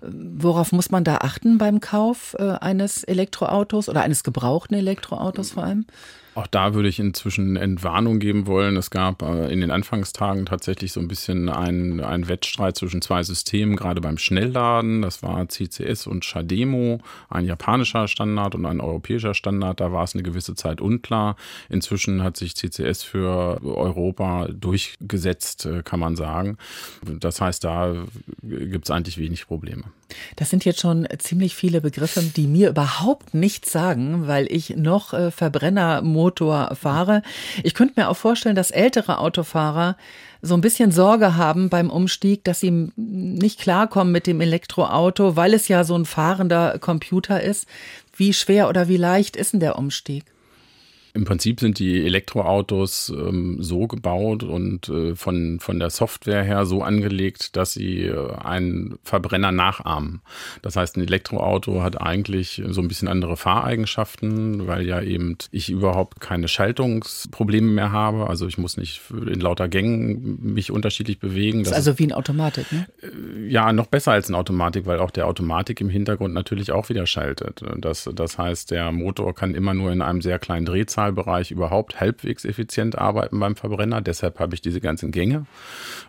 [SPEAKER 2] Worauf muss man da achten beim Kauf äh, eines Elektroautos oder eines gebrauchten Elektroautos vor allem?
[SPEAKER 3] Auch da würde ich inzwischen Entwarnung geben wollen. Es gab äh, in den Anfangstagen tatsächlich so ein bisschen einen, Wettstreit zwischen zwei Systemen, gerade beim Schnellladen. Das war CCS und Shademo, ein japanischer Standard und ein europäischer Standard. Da war es eine gewisse Zeit unklar. Inzwischen hat sich CCS für Europa durchgesetzt, äh, kann man sagen. Das heißt, da gibt es eigentlich wenig Probleme.
[SPEAKER 2] Das sind jetzt schon ziemlich viele Begriffe, die mir überhaupt nichts sagen, weil ich noch äh, Verbrenner Motor fahre. Ich könnte mir auch vorstellen, dass ältere Autofahrer so ein bisschen Sorge haben beim Umstieg, dass sie nicht klarkommen mit dem Elektroauto, weil es ja so ein fahrender Computer ist. Wie schwer oder wie leicht ist denn der Umstieg?
[SPEAKER 3] Im Prinzip sind die Elektroautos ähm, so gebaut und äh, von, von der Software her so angelegt, dass sie äh, einen Verbrenner nachahmen. Das heißt, ein Elektroauto hat eigentlich so ein bisschen andere Fahreigenschaften, weil ja eben ich überhaupt keine Schaltungsprobleme mehr habe. Also ich muss nicht in lauter Gängen mich unterschiedlich bewegen.
[SPEAKER 2] Das ist also wie ein Automatik, ne?
[SPEAKER 3] Äh, ja, noch besser als ein Automatik, weil auch der Automatik im Hintergrund natürlich auch wieder schaltet. Das, das heißt, der Motor kann immer nur in einem sehr kleinen Drehzahl Drehzahlbereich überhaupt halbwegs effizient arbeiten beim Verbrenner. Deshalb habe ich diese ganzen Gänge.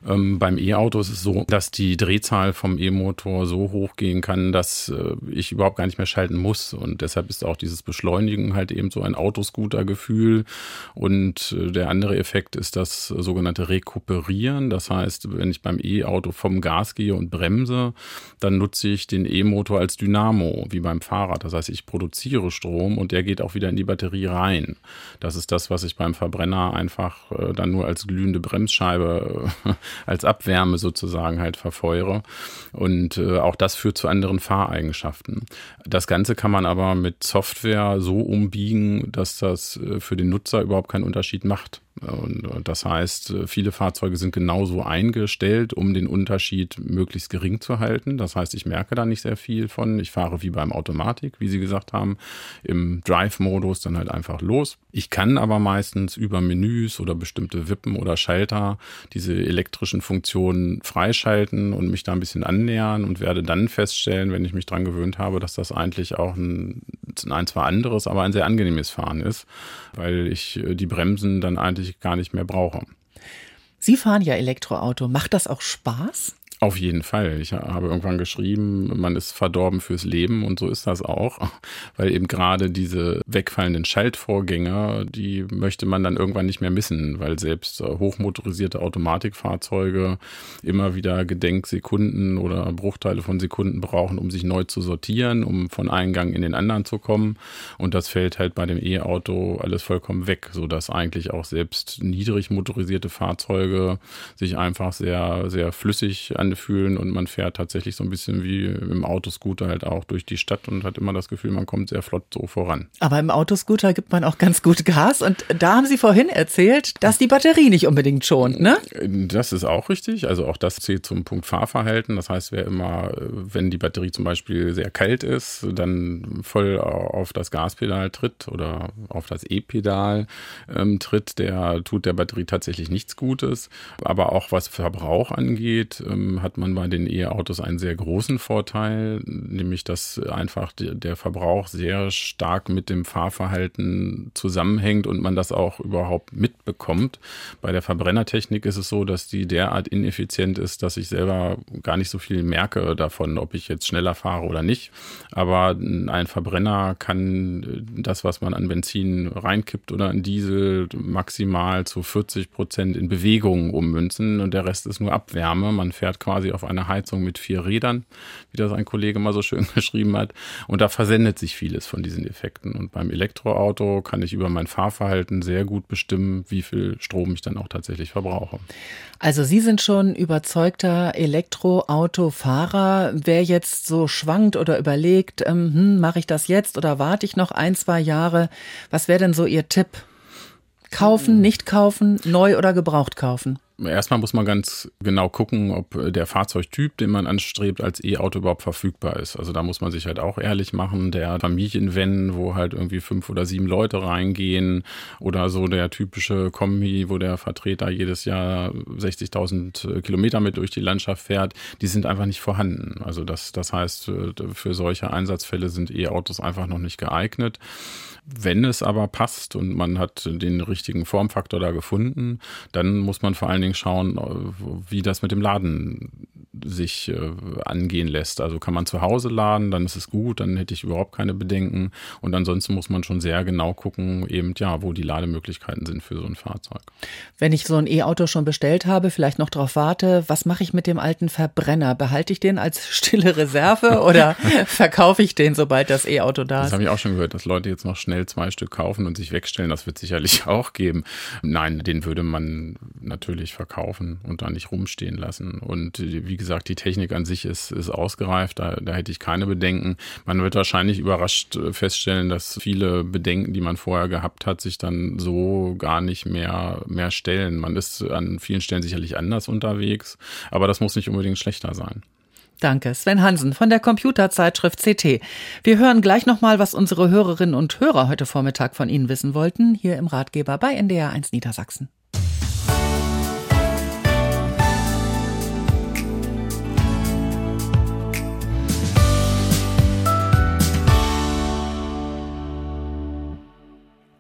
[SPEAKER 3] Ähm, beim E-Auto ist es so, dass die Drehzahl vom E-Motor so hoch gehen kann, dass äh, ich überhaupt gar nicht mehr schalten muss. Und deshalb ist auch dieses Beschleunigen halt eben so ein Autoscooter-Gefühl. Und äh, der andere Effekt ist das sogenannte Rekuperieren. Das heißt, wenn ich beim E-Auto vom Gas gehe und bremse, dann nutze ich den E-Motor als Dynamo, wie beim Fahrrad. Das heißt, ich produziere Strom und der geht auch wieder in die Batterie rein. Das ist das, was ich beim Verbrenner einfach äh, dann nur als glühende Bremsscheibe, äh, als Abwärme sozusagen halt verfeuere. Und äh, auch das führt zu anderen Fahreigenschaften. Das Ganze kann man aber mit Software so umbiegen, dass das äh, für den Nutzer überhaupt keinen Unterschied macht. Und das heißt, viele Fahrzeuge sind genauso eingestellt, um den Unterschied möglichst gering zu halten. Das heißt, ich merke da nicht sehr viel von. Ich fahre wie beim Automatik, wie Sie gesagt haben, im Drive-Modus dann halt einfach los. Ich kann aber meistens über Menüs oder bestimmte Wippen oder Schalter diese elektrischen Funktionen freischalten und mich da ein bisschen annähern und werde dann feststellen, wenn ich mich dran gewöhnt habe, dass das eigentlich auch ein, ein zwar anderes, aber ein sehr angenehmes Fahren ist, weil ich äh, die Bremsen dann eigentlich ich gar nicht mehr brauche.
[SPEAKER 2] Sie fahren ja Elektroauto. Macht das auch Spaß?
[SPEAKER 3] Auf jeden Fall. Ich habe irgendwann geschrieben, man ist verdorben fürs Leben und so ist das auch, weil eben gerade diese wegfallenden Schaltvorgänge, die möchte man dann irgendwann nicht mehr missen, weil selbst äh, hochmotorisierte Automatikfahrzeuge immer wieder Gedenksekunden oder Bruchteile von Sekunden brauchen, um sich neu zu sortieren, um von einem Gang in den anderen zu kommen. Und das fällt halt bei dem E-Auto alles vollkommen weg, sodass eigentlich auch selbst niedrig motorisierte Fahrzeuge sich einfach sehr, sehr flüssig an fühlen und man fährt tatsächlich so ein bisschen wie im Autoscooter halt auch durch die Stadt und hat immer das Gefühl, man kommt sehr flott so voran.
[SPEAKER 2] Aber im Autoscooter gibt man auch ganz gut Gas und da haben Sie vorhin erzählt, dass die Batterie nicht unbedingt schont, ne?
[SPEAKER 3] Das ist auch richtig. Also auch das zählt zum Punkt Fahrverhalten. Das heißt, wer immer, wenn die Batterie zum Beispiel sehr kalt ist, dann voll auf das Gaspedal tritt oder auf das E-Pedal ähm, tritt, der tut der Batterie tatsächlich nichts Gutes. Aber auch was Verbrauch angeht, ähm, hat man bei den E-Autos einen sehr großen Vorteil, nämlich dass einfach der Verbrauch sehr stark mit dem Fahrverhalten zusammenhängt und man das auch überhaupt mitbekommt. Bei der Verbrennertechnik ist es so, dass die derart ineffizient ist, dass ich selber gar nicht so viel merke davon, ob ich jetzt schneller fahre oder nicht. Aber ein Verbrenner kann das, was man an Benzin reinkippt oder an Diesel, maximal zu 40 Prozent in Bewegung ummünzen und der Rest ist nur Abwärme. Man fährt quasi auf einer Heizung mit vier Rädern, wie das ein Kollege mal so schön geschrieben hat. Und da versendet sich vieles von diesen Effekten. Und beim Elektroauto kann ich über mein Fahrverhalten sehr gut bestimmen, wie viel Strom ich dann auch tatsächlich verbrauche.
[SPEAKER 2] Also Sie sind schon überzeugter Elektroautofahrer. Wer jetzt so schwankt oder überlegt, ähm, hm, mache ich das jetzt oder warte ich noch ein, zwei Jahre? Was wäre denn so Ihr Tipp? Kaufen, nicht kaufen, neu oder gebraucht kaufen?
[SPEAKER 3] Erstmal muss man ganz genau gucken, ob der Fahrzeugtyp, den man anstrebt, als E-Auto überhaupt verfügbar ist. Also da muss man sich halt auch ehrlich machen. Der Familienvan, wo halt irgendwie fünf oder sieben Leute reingehen oder so der typische Kombi, wo der Vertreter jedes Jahr 60.000 Kilometer mit durch die Landschaft fährt, die sind einfach nicht vorhanden. Also das, das heißt, für solche Einsatzfälle sind E-Autos einfach noch nicht geeignet. Wenn es aber passt und man hat den richtigen Formfaktor da gefunden, dann muss man vor allen Dingen schauen, wie das mit dem Laden sich äh, angehen lässt. Also kann man zu Hause laden, dann ist es gut, dann hätte ich überhaupt keine Bedenken. Und ansonsten muss man schon sehr genau gucken, eben ja, wo die Lademöglichkeiten sind für so ein Fahrzeug.
[SPEAKER 2] Wenn ich so ein E-Auto schon bestellt habe, vielleicht noch darauf warte, was mache ich mit dem alten Verbrenner? Behalte ich den als stille Reserve oder verkaufe ich den, sobald das E-Auto da
[SPEAKER 3] ist?
[SPEAKER 2] Das
[SPEAKER 3] habe ich auch schon gehört, dass Leute jetzt noch schnell zwei Stück kaufen und sich wegstellen. Das wird sicherlich auch geben. Nein, den würde man natürlich verkaufen und da nicht rumstehen lassen. Und wie gesagt, die Technik an sich ist, ist ausgereift, da, da hätte ich keine Bedenken. Man wird wahrscheinlich überrascht äh, feststellen, dass viele Bedenken, die man vorher gehabt hat, sich dann so gar nicht mehr, mehr stellen. Man ist an vielen Stellen sicherlich anders unterwegs, aber das muss nicht unbedingt schlechter sein.
[SPEAKER 2] Danke, Sven Hansen von der Computerzeitschrift CT. Wir hören gleich nochmal, was unsere Hörerinnen und Hörer heute Vormittag von Ihnen wissen wollten, hier im Ratgeber bei NDR 1 Niedersachsen.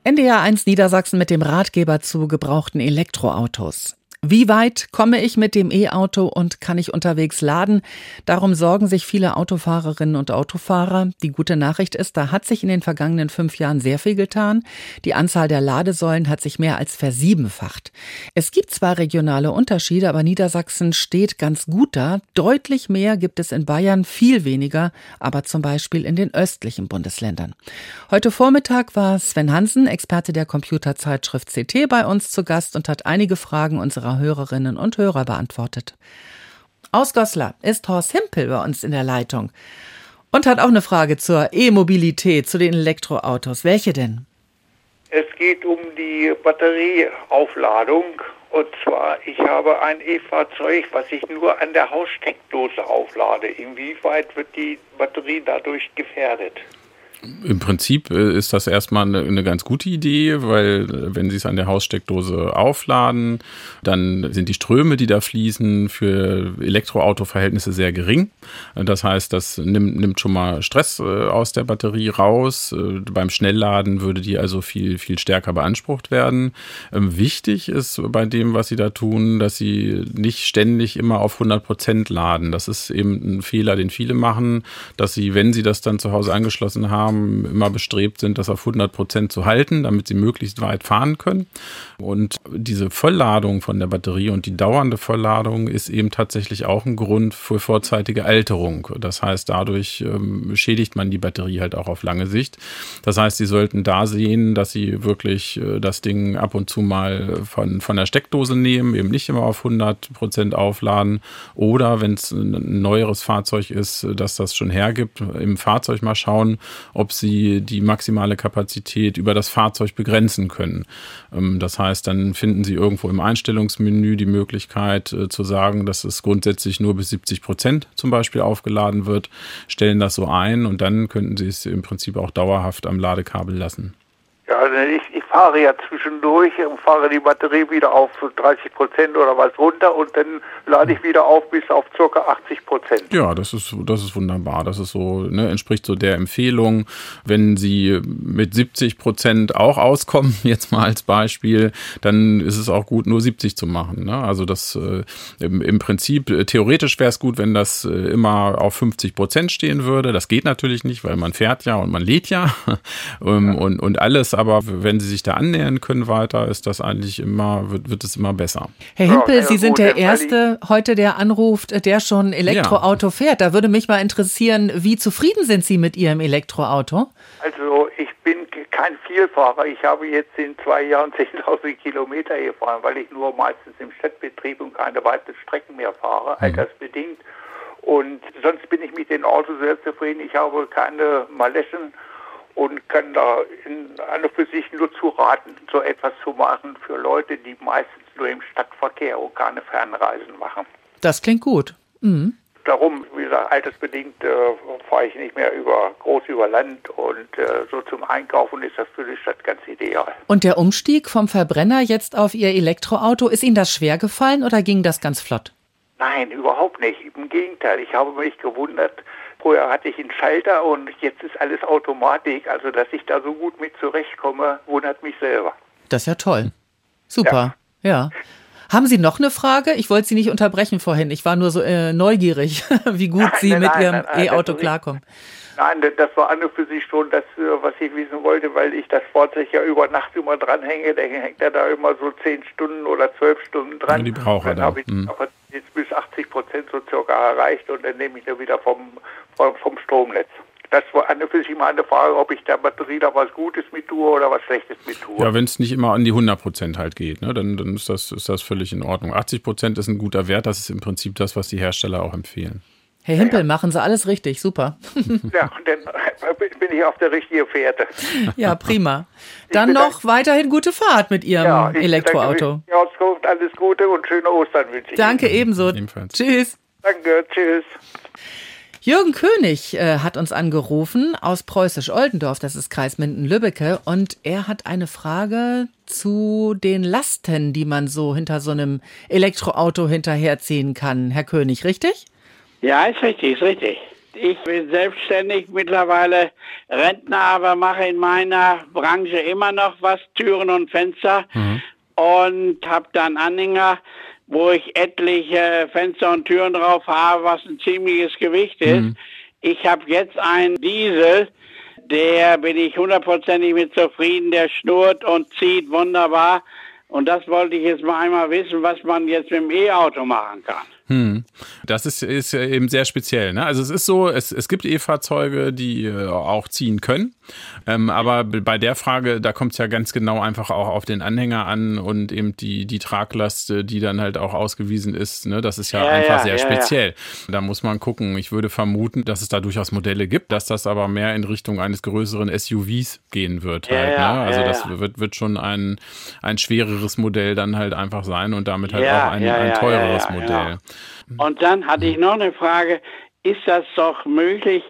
[SPEAKER 2] NDR 1 Niedersachsen mit dem Ratgeber zu gebrauchten Elektroautos. Wie weit komme ich mit dem E-Auto und kann ich unterwegs laden? Darum sorgen sich viele Autofahrerinnen und Autofahrer. Die gute Nachricht ist, da hat sich in den vergangenen fünf Jahren sehr viel getan. Die Anzahl der Ladesäulen hat sich mehr als versiebenfacht. Es gibt zwar regionale Unterschiede, aber Niedersachsen steht ganz gut da. Deutlich mehr gibt es in Bayern, viel weniger, aber zum Beispiel in den östlichen Bundesländern. Heute Vormittag war Sven Hansen, Experte der Computerzeitschrift CT, bei uns zu Gast und hat einige Fragen unserer unserer Hörerinnen und Hörer beantwortet. Aus Goslar ist Horst Himpel bei uns in der Leitung und hat auch eine Frage zur E-Mobilität, zu den Elektroautos. Welche denn?
[SPEAKER 6] Es geht um die Batterieaufladung. Und zwar, ich habe ein E-Fahrzeug, was ich nur an der Haussteckdose auflade. Inwieweit wird die Batterie dadurch gefährdet?
[SPEAKER 3] Im Prinzip äh, ist das erstmal eine, eine, ganz gute Idee, weil äh, wenn Sie es an der Haussteckdose aufladen, dann sind die Ströme, die da fließen, für Elektroauto-Verhältnisse sehr gering. Das heißt, das nimmt, nimmt schon mal Stress äh, aus der Batterie raus. Beim Schnellladen würde die also viel, viel stärker beansprucht werden. Ähm, wichtig ist bei dem, was Sie da tun, dass Sie nicht ständig immer auf 100 Prozent laden. Das ist eben ein Fehler, den viele machen, dass Sie, wenn Sie das dann zu Hause angeschlossen haben, haben, immer bestrebt sind, das auf 100 Prozent zu halten, damit sie möglichst weit fahren können. Und diese Vollladung von der Batterie und die dauernde Vollladung ist eben tatsächlich auch ein Grund für vorzeitige Alterung. Das heißt, dadurch ähm, schädigt man die Batterie halt auch auf lange Sicht. Das heißt, Sie sollten da sehen, dass Sie wirklich äh, das Ding ab und zu mal von, von der Steckdose nehmen, eben nicht immer auf 100 Prozent aufladen. Oder wenn es ein neueres Fahrzeug ist, dass das schon hergibt, im Fahrzeug mal schauen, ob sie die maximale Kapazität über das Fahrzeug begrenzen können. Ähm, das heißt, dann finden sie irgendwo im Einstellungsmenü die Möglichkeit äh, zu sagen, dass es grundsätzlich nur bis 70 Prozent zum Beispiel aufgeladen wird, stellen das so ein und dann könnten sie es im Prinzip auch dauerhaft am Ladekabel lassen.
[SPEAKER 6] Ja, also ich, ich fahre ja zwischendurch und fahre die Batterie wieder auf 30 Prozent oder was runter und dann lade ich wieder auf bis auf ca. 80 Prozent.
[SPEAKER 3] Ja, das ist, das ist wunderbar. Das ist so, ne, entspricht so der Empfehlung. Wenn Sie mit 70 Prozent auch auskommen, jetzt mal als Beispiel, dann ist es auch gut, nur 70 zu machen. Ne? Also das äh, im, im, Prinzip, äh, theoretisch wäre es gut, wenn das äh, immer auf 50 Prozent stehen würde. Das geht natürlich nicht, weil man fährt ja und man lädt ja. ähm, und, und alles, aber wenn Sie sich da annähern können weiter, ist das eigentlich immer, wird, wird es immer besser.
[SPEAKER 2] Herr Himpel, ja, Sie sind der Erste heute, der anruft, der schon Elektroauto ja. fährt. Da würde mich mal interessieren, wie zufrieden sind Sie mit Ihrem Elektroauto?
[SPEAKER 6] Also ich bin kein Vielfahrer. Ich habe jetzt in zwei Jahren 10.000 Kilometer gefahren, weil ich nur meistens im Stadtbetrieb und keine weiten Strecken mehr fahre, mhm. altersbedingt. Und sonst bin ich mit dem Auto sehr zufrieden. Ich habe keine Malessen und kann da in einer für sich nur zu raten, so etwas zu machen für Leute, die meistens nur im Stadtverkehr und keine Fernreisen machen.
[SPEAKER 2] Das klingt gut. Mhm.
[SPEAKER 6] Darum, wie gesagt, altersbedingt äh, fahre ich nicht mehr über groß über Land und äh, so zum Einkaufen ist das für die Stadt ganz ideal.
[SPEAKER 2] Und der Umstieg vom Verbrenner jetzt auf Ihr Elektroauto, ist Ihnen das schwer gefallen oder ging das ganz flott?
[SPEAKER 6] Nein, überhaupt nicht. Im Gegenteil, ich habe mich gewundert, Vorher hatte ich einen Schalter und jetzt ist alles Automatik. Also, dass ich da so gut mit zurechtkomme, wundert mich selber.
[SPEAKER 2] Das ist ja toll. Super. Ja. ja. Haben Sie noch eine Frage? Ich wollte Sie nicht unterbrechen vorhin. Ich war nur so äh, neugierig, wie gut nein, Sie nein, mit nein, Ihrem E-Auto klarkommen.
[SPEAKER 6] Nein, das war an und für sich schon das, äh, was ich wissen wollte, weil ich das Fahrzeug ja über Nacht immer dranhänge. Der hängt ja da immer so zehn Stunden oder zwölf Stunden dran.
[SPEAKER 3] Ja, die braucht er
[SPEAKER 6] dann. habe ich hm. aber jetzt bis 80 Prozent so circa erreicht und dann nehme ich da wieder vom vom Stromnetz. Das war an für sich mal eine Frage, ob ich der Batterie da was Gutes mit tue oder was Schlechtes mit tue.
[SPEAKER 3] Ja, wenn es nicht immer an die 100 Prozent halt geht, ne, dann, dann ist, das, ist das völlig in Ordnung. 80 Prozent ist ein guter Wert, das ist im Prinzip das, was die Hersteller auch empfehlen.
[SPEAKER 2] Herr Himpel, ja. machen Sie alles richtig, super.
[SPEAKER 6] Ja, dann bin ich auf der richtigen Fährte.
[SPEAKER 2] Ja, prima. Dann noch weiterhin gute Fahrt mit Ihrem ja, Elektroauto.
[SPEAKER 6] Ja, alles Gute und schöne Ostern wünsche ich
[SPEAKER 2] Danke Ihnen. ebenso. Ebenfalls. Tschüss.
[SPEAKER 6] Danke, tschüss.
[SPEAKER 2] Jürgen König äh, hat uns angerufen aus Preußisch-Oldendorf, das ist Kreis Minden-Lübbecke, und er hat eine Frage zu den Lasten, die man so hinter so einem Elektroauto hinterherziehen kann. Herr König, richtig?
[SPEAKER 7] Ja, ist richtig, ist richtig. Ich bin selbstständig mittlerweile Rentner, aber mache in meiner Branche immer noch was, Türen und Fenster mhm. und habe dann Anhänger wo ich etliche Fenster und Türen drauf habe, was ein ziemliches Gewicht ist. Mhm. Ich habe jetzt einen Diesel, der bin ich hundertprozentig mit zufrieden, der schnurrt und zieht wunderbar. Und das wollte ich jetzt mal einmal wissen, was man jetzt mit dem E-Auto machen kann.
[SPEAKER 3] Hm. Das ist, ist eben sehr speziell. Ne? Also es ist so, es, es gibt E-Fahrzeuge, die äh, auch ziehen können. Ähm, aber bei der Frage, da kommt es ja ganz genau einfach auch auf den Anhänger an und eben die, die Traglast, äh, die dann halt auch ausgewiesen ist. Ne? Das ist ja, ja einfach ja, sehr ja, speziell. Da muss man gucken. Ich würde vermuten, dass es da durchaus Modelle gibt, dass das aber mehr in Richtung eines größeren SUVs gehen wird. Halt, ne? Also das wird, wird schon ein, ein schwereres Modell dann halt einfach sein und damit halt auch ein, ein teureres Modell.
[SPEAKER 7] Und dann hatte ich noch eine Frage. Ist das doch möglich,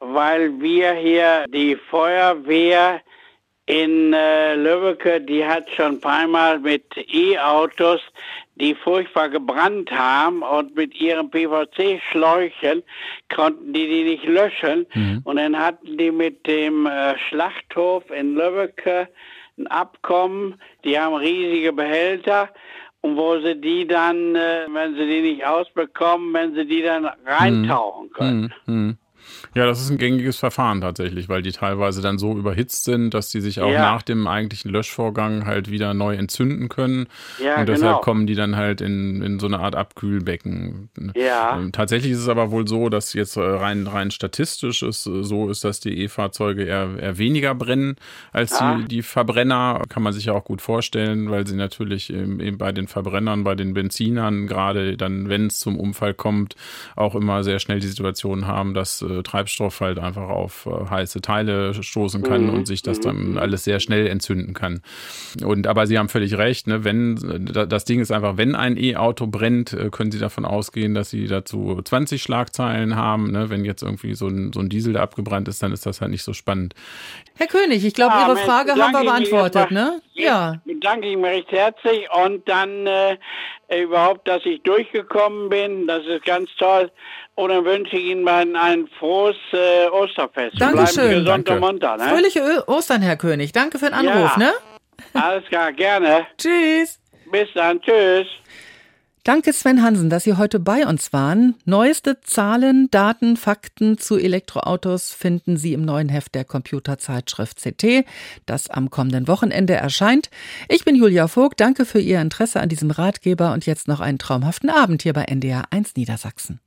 [SPEAKER 7] weil wir hier die Feuerwehr in äh, Lübbecke, die hat schon ein paar Mal mit E-Autos, die furchtbar gebrannt haben und mit ihren PVC-Schläuchen konnten die die nicht löschen. Mhm. Und dann hatten die mit dem äh, Schlachthof in Lübbecke ein Abkommen, die haben riesige Behälter und wo sie die dann, äh, wenn sie die nicht ausbekommen, wenn sie die dann reintauchen können.
[SPEAKER 3] Hm, hm. Ja, das ist ein gängiges Verfahren tatsächlich, weil die teilweise dann so überhitzt sind, dass die sich auch ja. nach dem eigentlichen Löschvorgang halt wieder neu entzünden können. Ja, und deshalb genau. kommen die dann halt in, in so eine Art Abkühlbecken. Ja. Ähm, tatsächlich ist es aber wohl so, dass jetzt äh, rein, rein statistisch ist, äh, so ist, dass die E-Fahrzeuge eher, eher weniger brennen als die, ah. die Verbrenner. Kann man sich ja auch gut vorstellen, weil sie natürlich eben bei den Verbrennern, bei den Benzinern, gerade dann, wenn es zum Unfall kommt, auch immer sehr schnell die Situation haben, dass äh, Treibstoff halt einfach auf äh, heiße Teile stoßen kann mhm. und sich das dann mhm. alles sehr schnell entzünden kann. Und aber Sie haben völlig recht, ne? wenn das Ding ist einfach, wenn ein E-Auto brennt, äh, können Sie davon ausgehen, dass Sie dazu 20 Schlagzeilen haben. Ne? Wenn jetzt irgendwie so ein, so ein Diesel da abgebrannt ist, dann ist das halt nicht so spannend.
[SPEAKER 2] Herr König, ich glaube, ah, Ihre Frage haben wir beantwortet, ne?
[SPEAKER 7] Ja. Danke Ihnen recht herzlich und dann äh, überhaupt, dass ich durchgekommen bin. Das ist ganz toll. Und dann wünsche ich Ihnen mal ein frohes äh, Osterfest.
[SPEAKER 2] Dankeschön. Danke. Munter, ne? Fröhliche Ostern, Herr König. Danke für den Anruf, ja. ne?
[SPEAKER 7] Alles klar, gerne.
[SPEAKER 2] Tschüss.
[SPEAKER 7] Bis dann, tschüss.
[SPEAKER 2] Danke Sven Hansen, dass Sie heute bei uns waren. Neueste Zahlen, Daten, Fakten zu Elektroautos finden Sie im neuen Heft der Computerzeitschrift CT, das am kommenden Wochenende erscheint. Ich bin Julia Vogt, danke für Ihr Interesse an diesem Ratgeber und jetzt noch einen traumhaften Abend hier bei NDR 1 Niedersachsen.